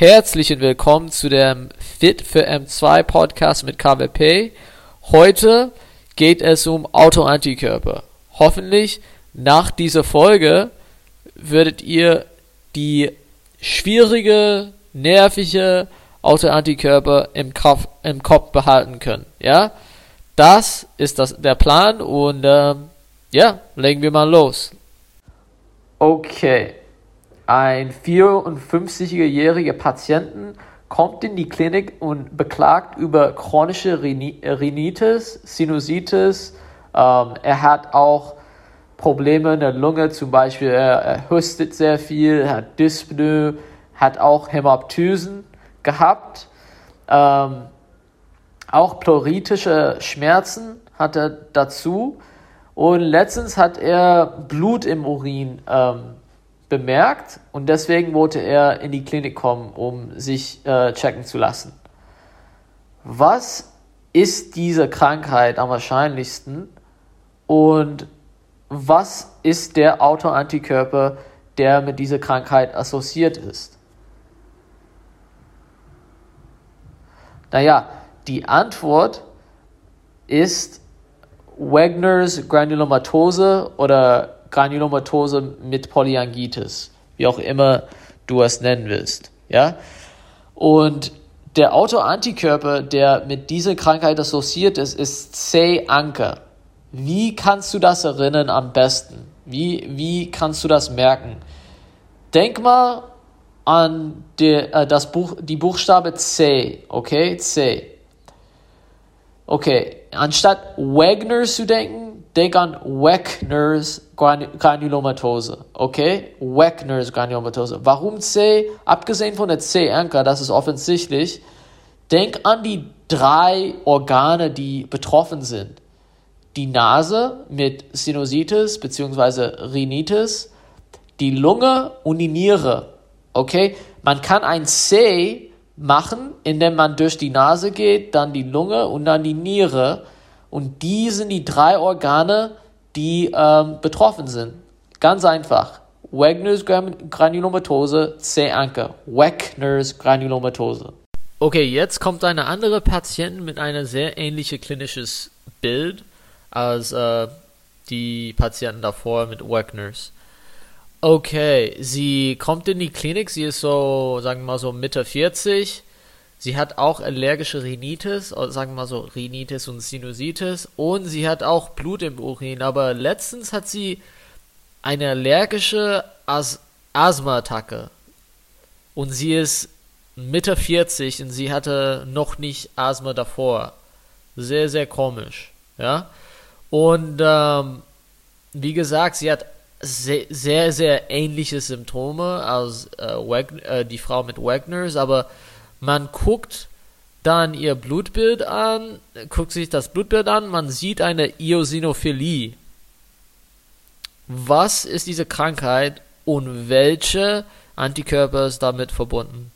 herzlich willkommen zu dem Fit für M2 Podcast mit KWP. Heute geht es um Autoantikörper. Hoffentlich nach dieser Folge würdet ihr die schwierige, nervige Autoantikörper im Kopf, im Kopf behalten können. Ja, das ist das, der Plan und ähm, ja, legen wir mal los. Okay, ein 54-jähriger Patienten kommt in die Klinik und beklagt über chronische Rhinitis, Sinusitis. Ähm, er hat auch Probleme in der Lunge, zum Beispiel er, er hustet sehr viel, hat Dyspnoe, hat auch Hämoptysen gehabt. Ähm, auch pleuritische Schmerzen hat er dazu. Und letztens hat er Blut im Urin ähm, bemerkt und deswegen wollte er in die Klinik kommen, um sich äh, checken zu lassen. Was ist diese Krankheit am wahrscheinlichsten und was ist der Autoantikörper, der mit dieser Krankheit assoziiert ist? Naja, die Antwort ist Wegners Granulomatose oder Granulomatose mit Polyangitis, wie auch immer du es nennen willst. Ja? Und der Autoantikörper, der mit dieser Krankheit assoziiert ist, ist C-Anker. Wie kannst du das erinnern am besten? Wie, wie kannst du das merken? Denk mal an die, äh, das Buch, die Buchstabe C, okay? C. Okay, anstatt Wagner zu denken, denk an Weckners Granulomatose. Okay? Weckners Granulomatose. Warum C? Abgesehen von der C-Anker, das ist offensichtlich. Denk an die drei Organe, die betroffen sind. Die Nase mit Sinusitis bzw. Rhinitis, die Lunge und die Niere. Okay? Man kann ein C machen, indem man durch die Nase geht, dann die Lunge und dann die Niere und die sind die drei Organe, die ähm, betroffen sind. Ganz einfach. Wagner's Granulomatose, C-Anker. Wagner's Granulomatose. Okay, jetzt kommt eine andere Patientin mit einem sehr ähnlichen klinisches Bild als äh, die Patienten davor mit Wagner's. Okay, sie kommt in die Klinik, sie ist so, sagen wir mal so Mitte 40, Sie hat auch allergische Rhinitis, sagen wir mal so Rhinitis und Sinusitis und sie hat auch Blut im Urin, aber letztens hat sie eine allergische As Asthma-Attacke und sie ist Mitte 40 und sie hatte noch nicht Asthma davor. Sehr, sehr komisch, ja. Und ähm, wie gesagt, sie hat sehr, sehr, sehr ähnliche Symptome als äh, äh, die Frau mit Wagners, aber man guckt dann ihr Blutbild an, guckt sich das Blutbild an, man sieht eine Eosinophilie. Was ist diese Krankheit und welche Antikörper ist damit verbunden?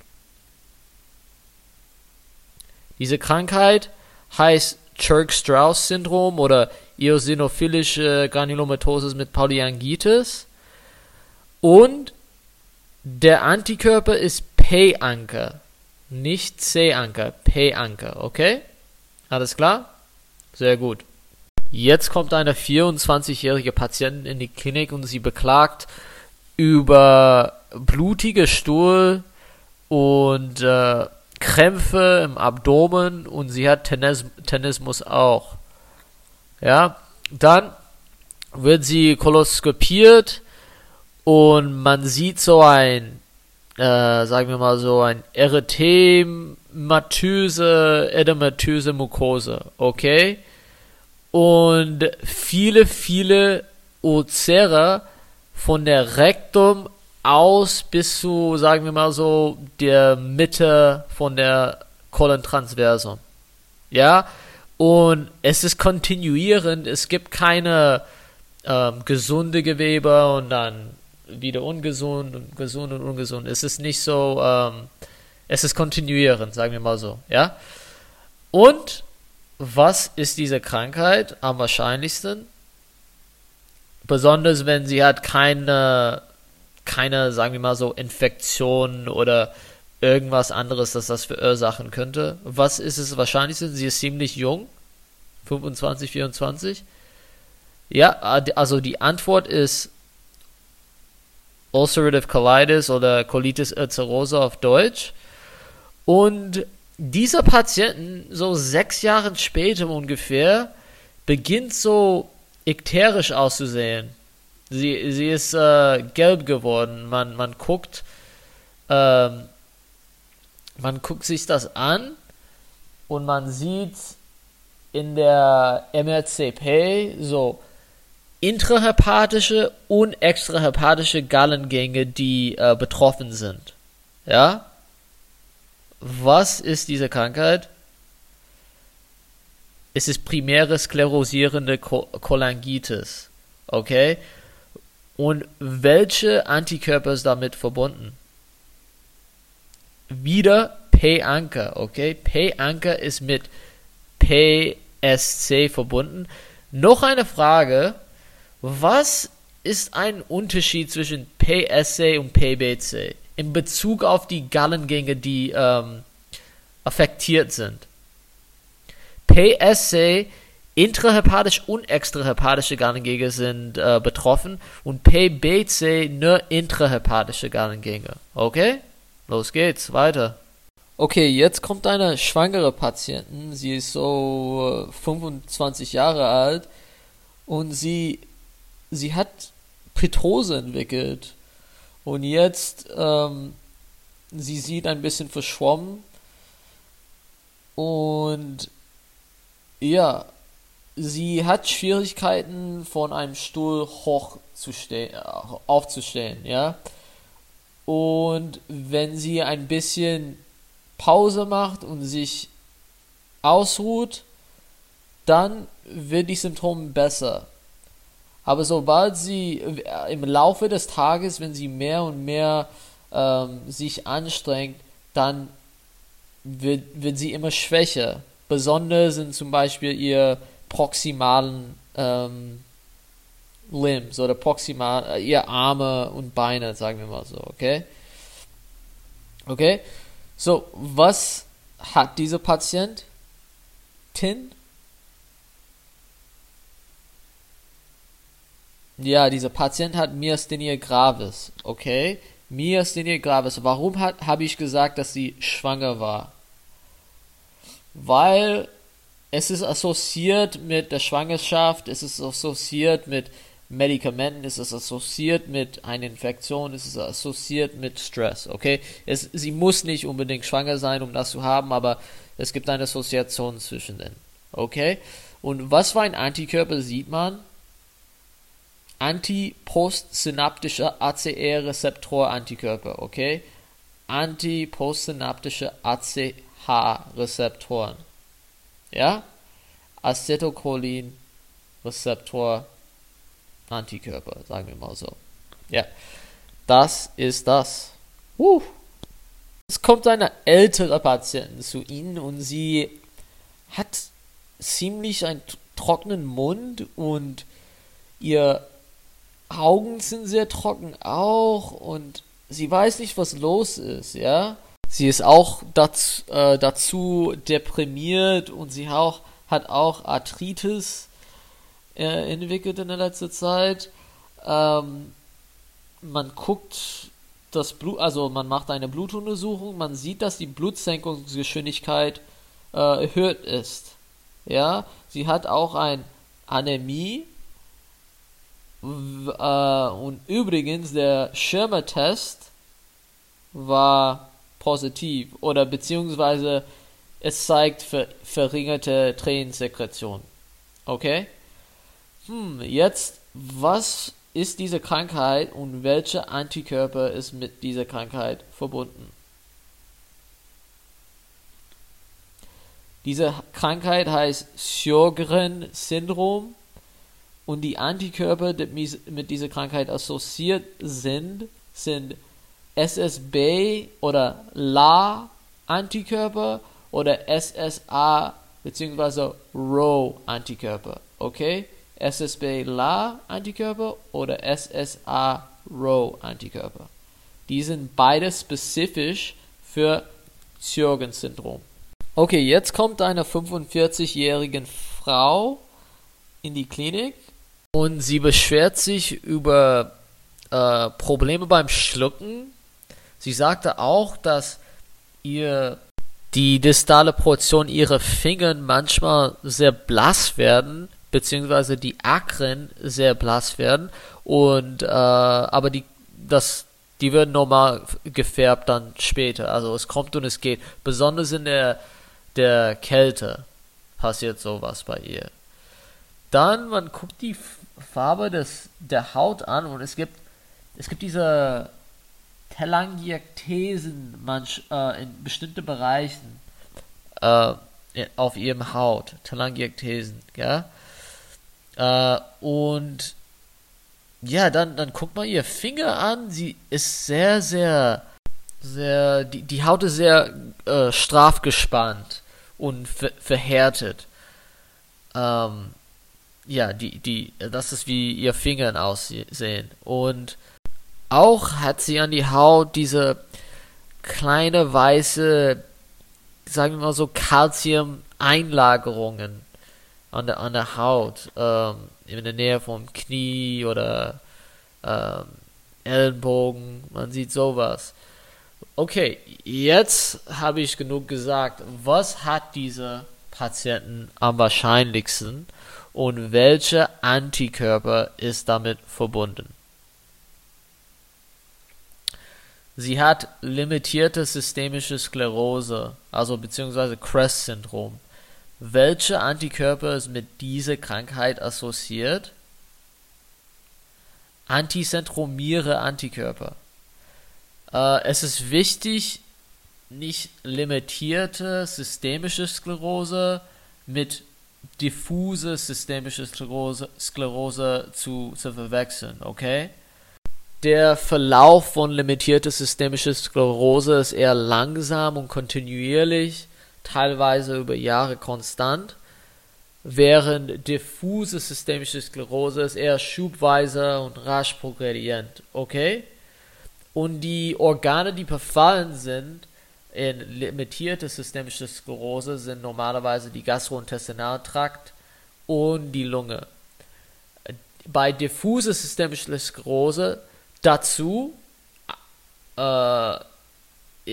Diese Krankheit heißt Church-Strauss-Syndrom oder eosinophilische Granulomatosis mit Polyangitis und der Antikörper ist P-Anker. Nicht C-Anker, P-Anker, okay? Alles klar? Sehr gut. Jetzt kommt eine 24-jährige Patientin in die Klinik und sie beklagt über blutige Stuhl und äh, Krämpfe im Abdomen und sie hat Tennis Tennismus auch. Ja, dann wird sie koloskopiert und man sieht so ein äh, sagen wir mal so, ein Erythematöse, Edematöse Mukose, okay? Und viele, viele Ulcera von der Rektum aus bis zu, sagen wir mal so, der Mitte von der Colon transversum. Ja? Und es ist kontinuierend, es gibt keine ähm, gesunde Gewebe und dann wieder ungesund und gesund und ungesund. Es ist nicht so, ähm, es ist kontinuierend, sagen wir mal so, ja. Und was ist diese Krankheit am wahrscheinlichsten? Besonders wenn sie hat keine, keine, sagen wir mal so, Infektion oder irgendwas anderes, das das verursachen könnte. Was ist es wahrscheinlich? Sie ist ziemlich jung, 25, 24. Ja, also die Antwort ist Ulcerative Colitis oder Colitis ulcerosa auf Deutsch. Und dieser Patienten, so sechs Jahre später ungefähr, beginnt so ikterisch auszusehen. Sie, sie ist äh, gelb geworden. Man, man guckt, ähm, man guckt sich das an und man sieht in der MRCP so intrahepatische und extrahepatische Gallengänge, die äh, betroffen sind. Ja? Was ist diese Krankheit? Es ist primäre sklerosierende Cholangitis. Okay? Und welche Antikörper ist damit verbunden? Wieder P-Anker, okay? P-Anker ist mit PSC verbunden. Noch eine Frage. Was ist ein Unterschied zwischen PSC und PBC in Bezug auf die Gallengänge, die ähm, affektiert sind? PSC intrahepatisch und extrahepatische Gallengänge sind äh, betroffen und PBC nur intrahepatische Gallengänge. Okay? Los geht's, weiter. Okay, jetzt kommt eine schwangere Patientin. Sie ist so 25 äh, Jahre alt und sie, sie hat Petrose entwickelt. Und jetzt, ähm, sie sieht ein bisschen verschwommen. Und ja, sie hat Schwierigkeiten von einem Stuhl hoch zu stehen, aufzustehen, ja. Und wenn sie ein bisschen Pause macht und sich ausruht, dann wird die Symptome besser. Aber sobald sie im Laufe des Tages, wenn sie mehr und mehr ähm, sich anstrengt, dann wird, wird sie immer schwächer. Besonders sind zum Beispiel ihr proximalen ähm, Limbs oder proximal, äh, ihr Arme und Beine, sagen wir mal so, okay? Okay? So, was hat dieser Patient? Tin? Ja, dieser Patient hat Myasthenia gravis, okay? Myasthenia gravis. Warum habe ich gesagt, dass sie schwanger war? Weil es ist assoziiert mit der Schwangerschaft, es ist assoziiert mit Medikamenten, es ist assoziiert mit einer Infektion, es ist assoziiert mit Stress, okay? Es, sie muss nicht unbedingt schwanger sein, um das zu haben, aber es gibt eine Assoziation zwischen denen, okay? Und was für ein Antikörper sieht man? Antipostsynaptische ACE-Rezeptor-Antikörper, okay? Antipostsynaptische ACH-Rezeptoren. Ja? Acetylcholin-Rezeptor Antikörper, sagen wir mal so. Ja, das ist das. Uh. Es kommt eine ältere Patientin zu Ihnen und sie hat ziemlich einen trockenen Mund und ihr Augen sind sehr trocken auch und sie weiß nicht, was los ist, ja. Sie ist auch dazu, äh, dazu deprimiert und sie auch, hat auch Arthritis äh, entwickelt in der letzten Zeit. Ähm, man guckt das Blut, also man macht eine Blutuntersuchung, man sieht, dass die Blutsenkungsgeschwindigkeit äh, erhöht ist. Ja, sie hat auch ein Anämie. Äh, und übrigens, der Schirmer-Test war positiv oder beziehungsweise es zeigt ver verringerte Tränensekretion. Okay? Hm, jetzt, was ist diese Krankheit und welche Antikörper ist mit dieser Krankheit verbunden? Diese Krankheit heißt Sjogren-Syndrom und die Antikörper, die mit dieser Krankheit assoziiert sind, sind SSB oder LA-Antikörper oder SSA bzw. RO-Antikörper. Okay? SSB-La-Antikörper oder SSA-Rho-Antikörper. Die sind beide spezifisch für Sjogren-Syndrom. Okay, jetzt kommt eine 45-jährige Frau in die Klinik und sie beschwert sich über äh, Probleme beim Schlucken. Sie sagte auch, dass ihr die distale Portion ihrer Finger manchmal sehr blass werden, beziehungsweise die Akren sehr blass werden und äh, aber die das die werden normal gefärbt dann später. Also es kommt und es geht. Besonders in der der Kälte passiert sowas bei ihr. Dann man guckt die Farbe des der Haut an und es gibt es gibt diese Telangiekthesen manch, äh, in bestimmten Bereichen äh, auf ihrem Haut. Telangiekthesen, ja. Äh, und ja, dann, dann guckt mal ihr Finger an. Sie ist sehr, sehr, sehr, die, die Haut ist sehr äh, straff gespannt und ver verhärtet. Ähm, ja, die, die, das ist wie ihr Fingern aussehen. Und auch hat sie an die Haut diese kleine weiße, sagen wir mal so, Calcium-Einlagerungen an der, an der Haut, ähm, in der Nähe vom Knie oder ähm, Ellenbogen, man sieht sowas. Okay, jetzt habe ich genug gesagt. Was hat diese Patienten am wahrscheinlichsten und welche Antikörper ist damit verbunden? Sie hat limitierte systemische Sklerose, also beziehungsweise CREST-Syndrom. Welche Antikörper ist mit dieser Krankheit assoziiert? Antizentromiere Antikörper. Äh, es ist wichtig, nicht limitierte systemische Sklerose mit diffuse systemische Sklerose, Sklerose zu, zu verwechseln, okay? Der Verlauf von limitierter systemischer Sklerose ist eher langsam und kontinuierlich, teilweise über Jahre konstant, während diffuse systemische Sklerose ist eher schubweise und rasch progredient, okay? Und die Organe, die befallen sind in limitierte systemische Sklerose, sind normalerweise die Gastrointestinaltrakt und die Lunge. Bei diffuse systemischer Sklerose Dazu äh,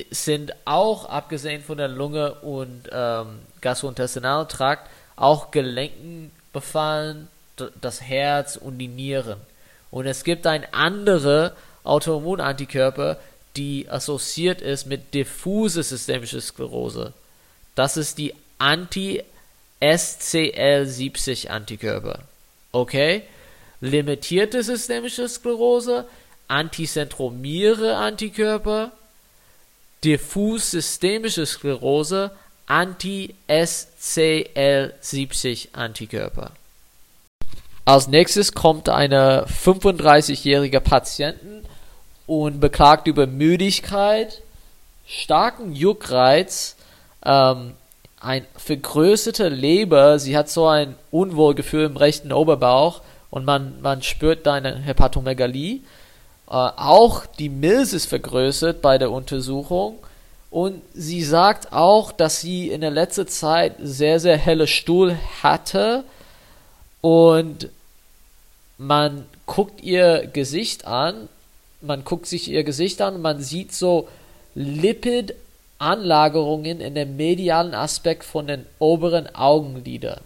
sind auch, abgesehen von der Lunge und ähm, Gastrointestinaltrakt, auch Gelenken befallen, das Herz und die Nieren. Und es gibt ein andere Autoimmunantikörper, die assoziiert ist mit diffuse systemische Sklerose. Das ist die Anti-SCL70-Antikörper. Okay? Limitierte systemische Sklerose antizentromiere Antikörper, diffus systemische Sklerose, Anti-SCL70 Antikörper. Als nächstes kommt eine 35-jährige Patientin und beklagt über Müdigkeit, starken Juckreiz, ähm, ein vergrößerte Leber, sie hat so ein Unwohlgefühl im rechten Oberbauch und man, man spürt da eine Hepatomegalie äh, auch die Milz ist vergrößert bei der Untersuchung. Und sie sagt auch, dass sie in der letzten Zeit sehr, sehr helle Stuhl hatte. Und man guckt ihr Gesicht an, man guckt sich ihr Gesicht an man sieht so Lipid-Anlagerungen in dem medialen Aspekt von den oberen Augenlidern.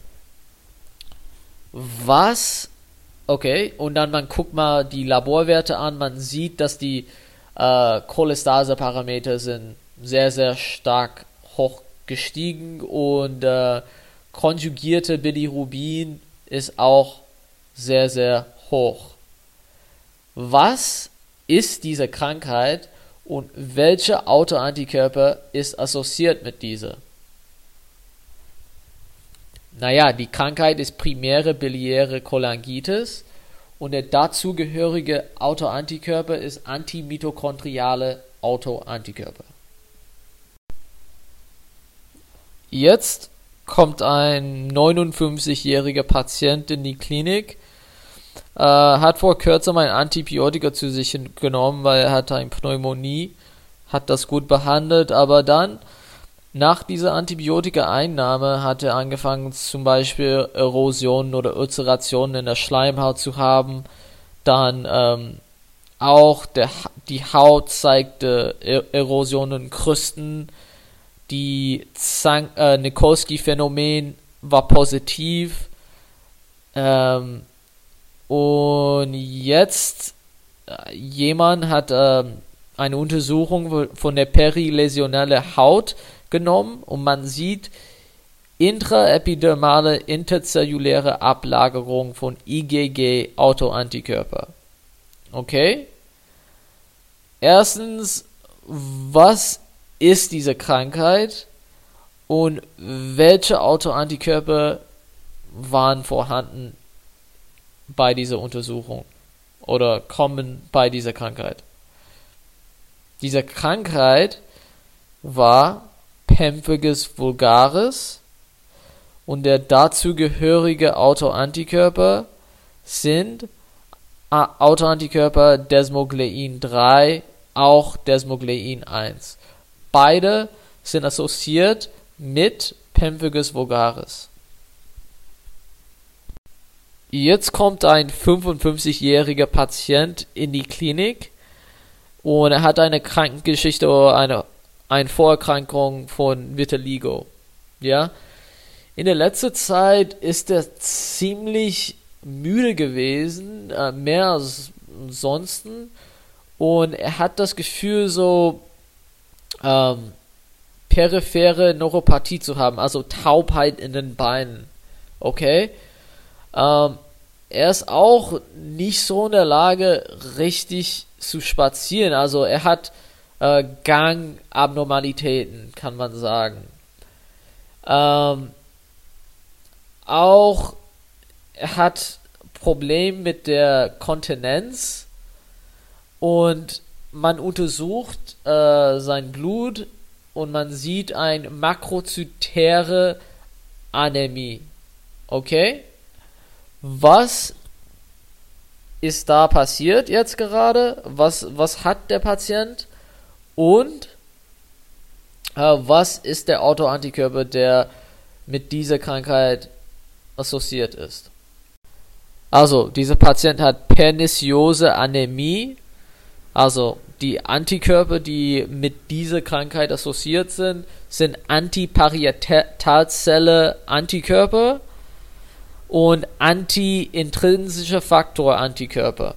Was Okay, und dann man guckt mal die Laborwerte an, man sieht, dass die äh, Cholestase-Parameter sind sehr, sehr stark hoch gestiegen und äh, konjugierte Bilirubin ist auch sehr, sehr hoch. Was ist diese Krankheit und welche Autoantikörper ist assoziiert mit dieser? Naja, die Krankheit ist primäre biliäre Cholangitis und der dazugehörige Autoantikörper ist antimitochondriale Autoantikörper. Jetzt kommt ein 59-jähriger Patient in die Klinik, äh, hat vor kurzem ein Antibiotika zu sich genommen, weil er hatte eine Pneumonie hat das gut behandelt, aber dann nach dieser Antibiotika-Einnahme hat er angefangen, zum Beispiel Erosionen oder Ulcerationen in der Schleimhaut zu haben. Dann ähm, auch der, die Haut zeigte er Erosionen, Krüsten. Die äh, Nikolsky-Phänomen war positiv. Ähm, und jetzt äh, jemand hat äh, eine Untersuchung von der perilesionelle Haut genommen und man sieht intraepidermale interzelluläre Ablagerung von IgG-Autoantikörper. Okay? Erstens, was ist diese Krankheit und welche Autoantikörper waren vorhanden bei dieser Untersuchung oder kommen bei dieser Krankheit? Diese Krankheit war Pemphigus vulgaris und der dazugehörige Autoantikörper sind Autoantikörper Desmoglein 3, auch Desmoglein 1. Beide sind assoziiert mit Pemphigus vulgaris. Jetzt kommt ein 55-jähriger Patient in die Klinik und er hat eine Krankengeschichte oder eine eine Vorerkrankung von Vitiligo. Ja. In der letzten Zeit ist er ziemlich müde gewesen, äh, mehr als ansonsten. Und er hat das Gefühl, so ähm, periphere Neuropathie zu haben, also Taubheit in den Beinen. Okay? Ähm, er ist auch nicht so in der Lage, richtig zu spazieren. Also er hat äh, Gangabnormalitäten, kann man sagen. Ähm, auch er hat Probleme mit der Kontinenz und man untersucht äh, sein Blut und man sieht eine makrozytäre Anämie. Okay? Was ist da passiert jetzt gerade? Was, was hat der Patient? Und äh, was ist der Autoantikörper, der mit dieser Krankheit assoziiert ist? Also, dieser Patient hat perniciose Anämie, also die Antikörper, die mit dieser Krankheit assoziiert sind, sind Antiparietalzelle Antikörper und anti-intrinsische Faktor Antikörper.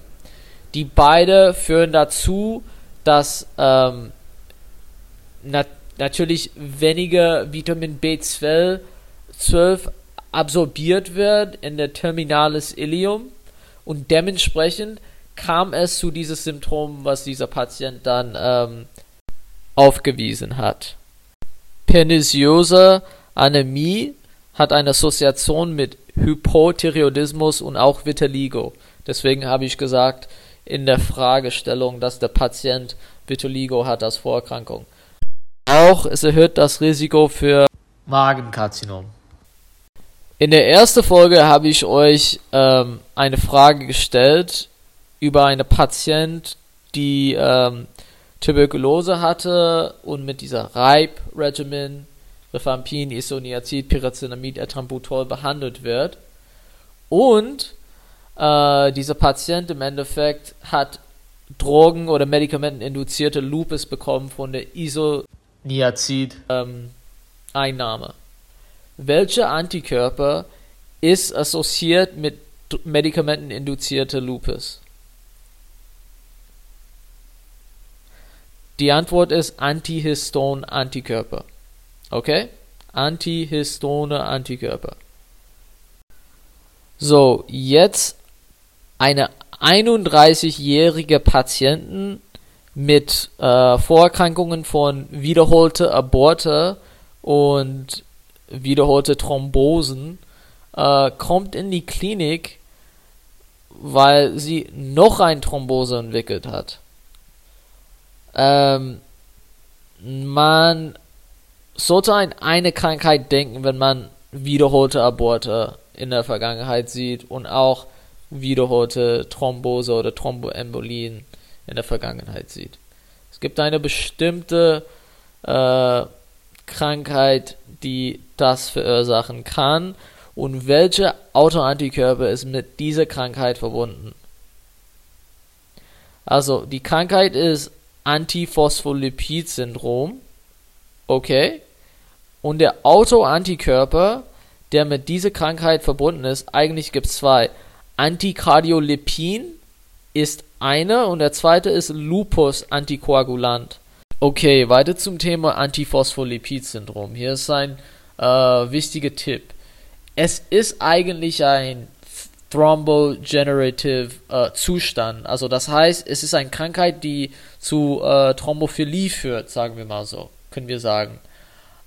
Die beide führen dazu, dass ähm, nat natürlich weniger Vitamin B12 12 absorbiert wird in der Terminalis Ilium und dementsprechend kam es zu diesem Symptom, was dieser Patient dann ähm, aufgewiesen hat. Perniciose Anämie hat eine Assoziation mit Hypothyreoidismus und auch Vitiligo. Deswegen habe ich gesagt, in der Fragestellung, dass der Patient Vitiligo hat als Vorerkrankung. Auch es erhöht das Risiko für Magenkarzinom. In der ersten Folge habe ich euch ähm, eine Frage gestellt über eine Patient, die ähm, Tuberkulose hatte und mit dieser RIPE-Regimen, Rifampin, Isoniazid, Pyrazinamid, Etranbutol behandelt wird. Und äh, dieser Patient im Endeffekt hat Drogen- oder Medikamenten-induzierte Lupus bekommen von der Isoniazid-Einnahme. Ähm, Welche Antikörper ist assoziiert mit Medikamenten-induzierter Lupus? Die Antwort ist Antihiston-Antikörper. Okay? Antihistone-Antikörper. So, jetzt eine 31-jährige Patienten mit äh, Vorerkrankungen von wiederholte Aborte und wiederholte Thrombosen äh, kommt in die Klinik, weil sie noch ein Thrombose entwickelt hat. Ähm, man sollte an eine Krankheit denken, wenn man wiederholte Aborte in der Vergangenheit sieht und auch wiederholte Thrombose oder Thromboembolien in der Vergangenheit sieht. Es gibt eine bestimmte äh, Krankheit, die das verursachen kann und welche Autoantikörper ist mit dieser Krankheit verbunden. Also die Krankheit ist Antiphospholipid-Syndrom. Okay. Und der Autoantikörper, der mit dieser Krankheit verbunden ist, eigentlich gibt es zwei. Antikardiolipin ist eine und der zweite ist Lupus-Antikoagulant. Okay, weiter zum Thema Antiphospholipid-Syndrom. Hier ist ein äh, wichtiger Tipp. Es ist eigentlich ein Thrombogenerative äh, Zustand. Also das heißt, es ist eine Krankheit, die zu äh, Thrombophilie führt, sagen wir mal so, können wir sagen.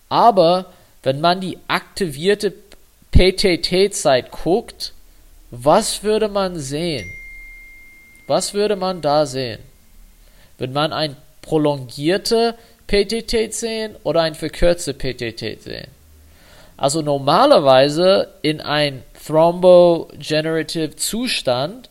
Aber wenn man die aktivierte PTT-Zeit guckt, was würde man sehen? Was würde man da sehen? Würde man ein prolongierte PTT sehen oder ein verkürzte PTT sehen? Also normalerweise in ein Thrombogenerative Zustand,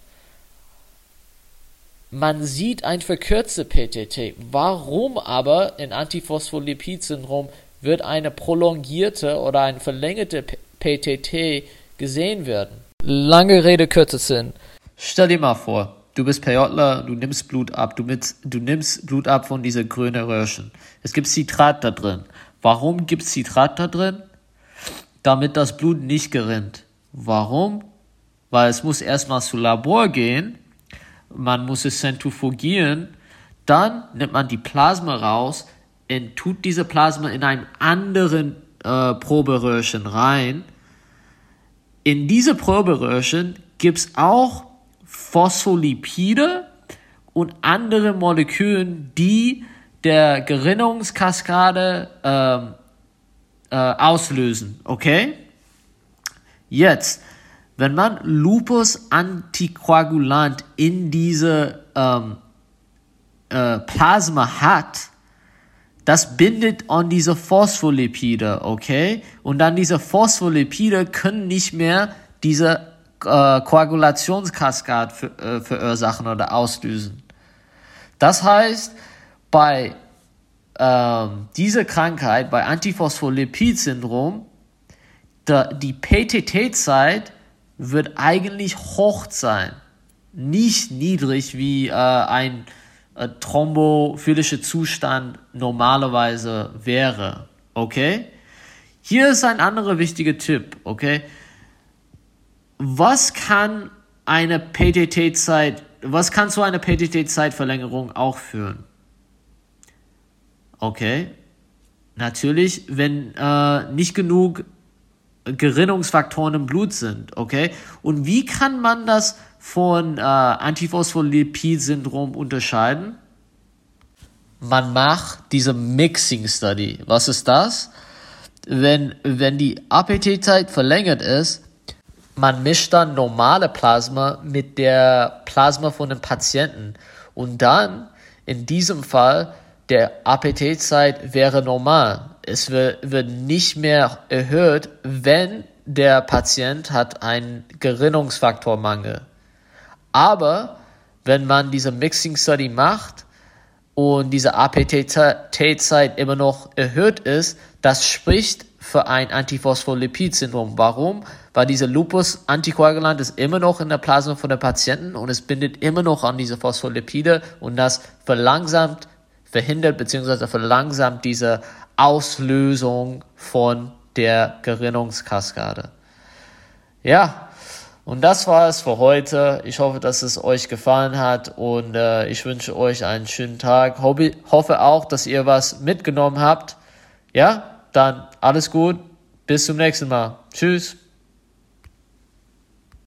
man sieht ein verkürzte PTT. Warum aber in Antiphospholipid-Syndrom wird eine prolongierte oder eine verlängerte PTT gesehen werden? Lange Rede, kurzer Sinn. Stell dir mal vor, du bist PJler, du nimmst Blut ab, du, mit, du nimmst Blut ab von dieser grünen Röhrchen. Es gibt Citrat da drin. Warum gibt es Citrat da drin? Damit das Blut nicht gerinnt. Warum? Weil es muss erstmal zu Labor gehen, man muss es zentrifugieren, dann nimmt man die Plasma raus und tut diese Plasma in einen anderen äh, Proberöhrchen rein. In diese Proberöhrchen gibt es auch Phospholipide und andere Moleküle, die der Gerinnungskaskade ähm, äh, auslösen. Okay? Jetzt, wenn man Lupus Antikoagulant in diese ähm, äh, Plasma hat, das bindet an diese Phospholipide, okay? Und dann diese Phospholipide können nicht mehr diese äh, Koagulationskaskade für, äh, verursachen oder auslösen. Das heißt, bei ähm, dieser Krankheit, bei Antiphospholipid-Syndrom, die PTT-Zeit wird eigentlich hoch sein, nicht niedrig wie äh, ein äh, thrombophilischer Zustand normalerweise wäre. Okay? Hier ist ein anderer wichtiger Tipp. Okay? Was kann eine PTT-Zeit, was kann zu einer PTT-Zeitverlängerung auch führen? Okay? Natürlich, wenn äh, nicht genug Gerinnungsfaktoren im Blut sind, okay? Und wie kann man das von äh, Antiphospholipid-Syndrom unterscheiden? Man macht diese Mixing Study. Was ist das? Wenn, wenn die APT-Zeit verlängert ist, man mischt dann normale Plasma mit der Plasma von dem Patienten und dann in diesem Fall der APT-Zeit wäre normal es wird, wird nicht mehr erhöht, wenn der Patient hat einen Gerinnungsfaktormangel. Aber wenn man diese Mixing Study macht und diese APT-Zeit immer noch erhöht ist, das spricht für ein Antiphospholipid-Syndrom. Warum? Weil dieser Lupus-Antikoagulant ist immer noch in der Plasma von der Patienten und es bindet immer noch an diese Phospholipide und das verlangsamt, verhindert bzw. verlangsamt diese Auslösung von der Gerinnungskaskade. Ja, und das war es für heute. Ich hoffe, dass es euch gefallen hat und äh, ich wünsche euch einen schönen Tag. Hoffe, hoffe auch, dass ihr was mitgenommen habt. Ja, dann alles gut. Bis zum nächsten Mal. Tschüss.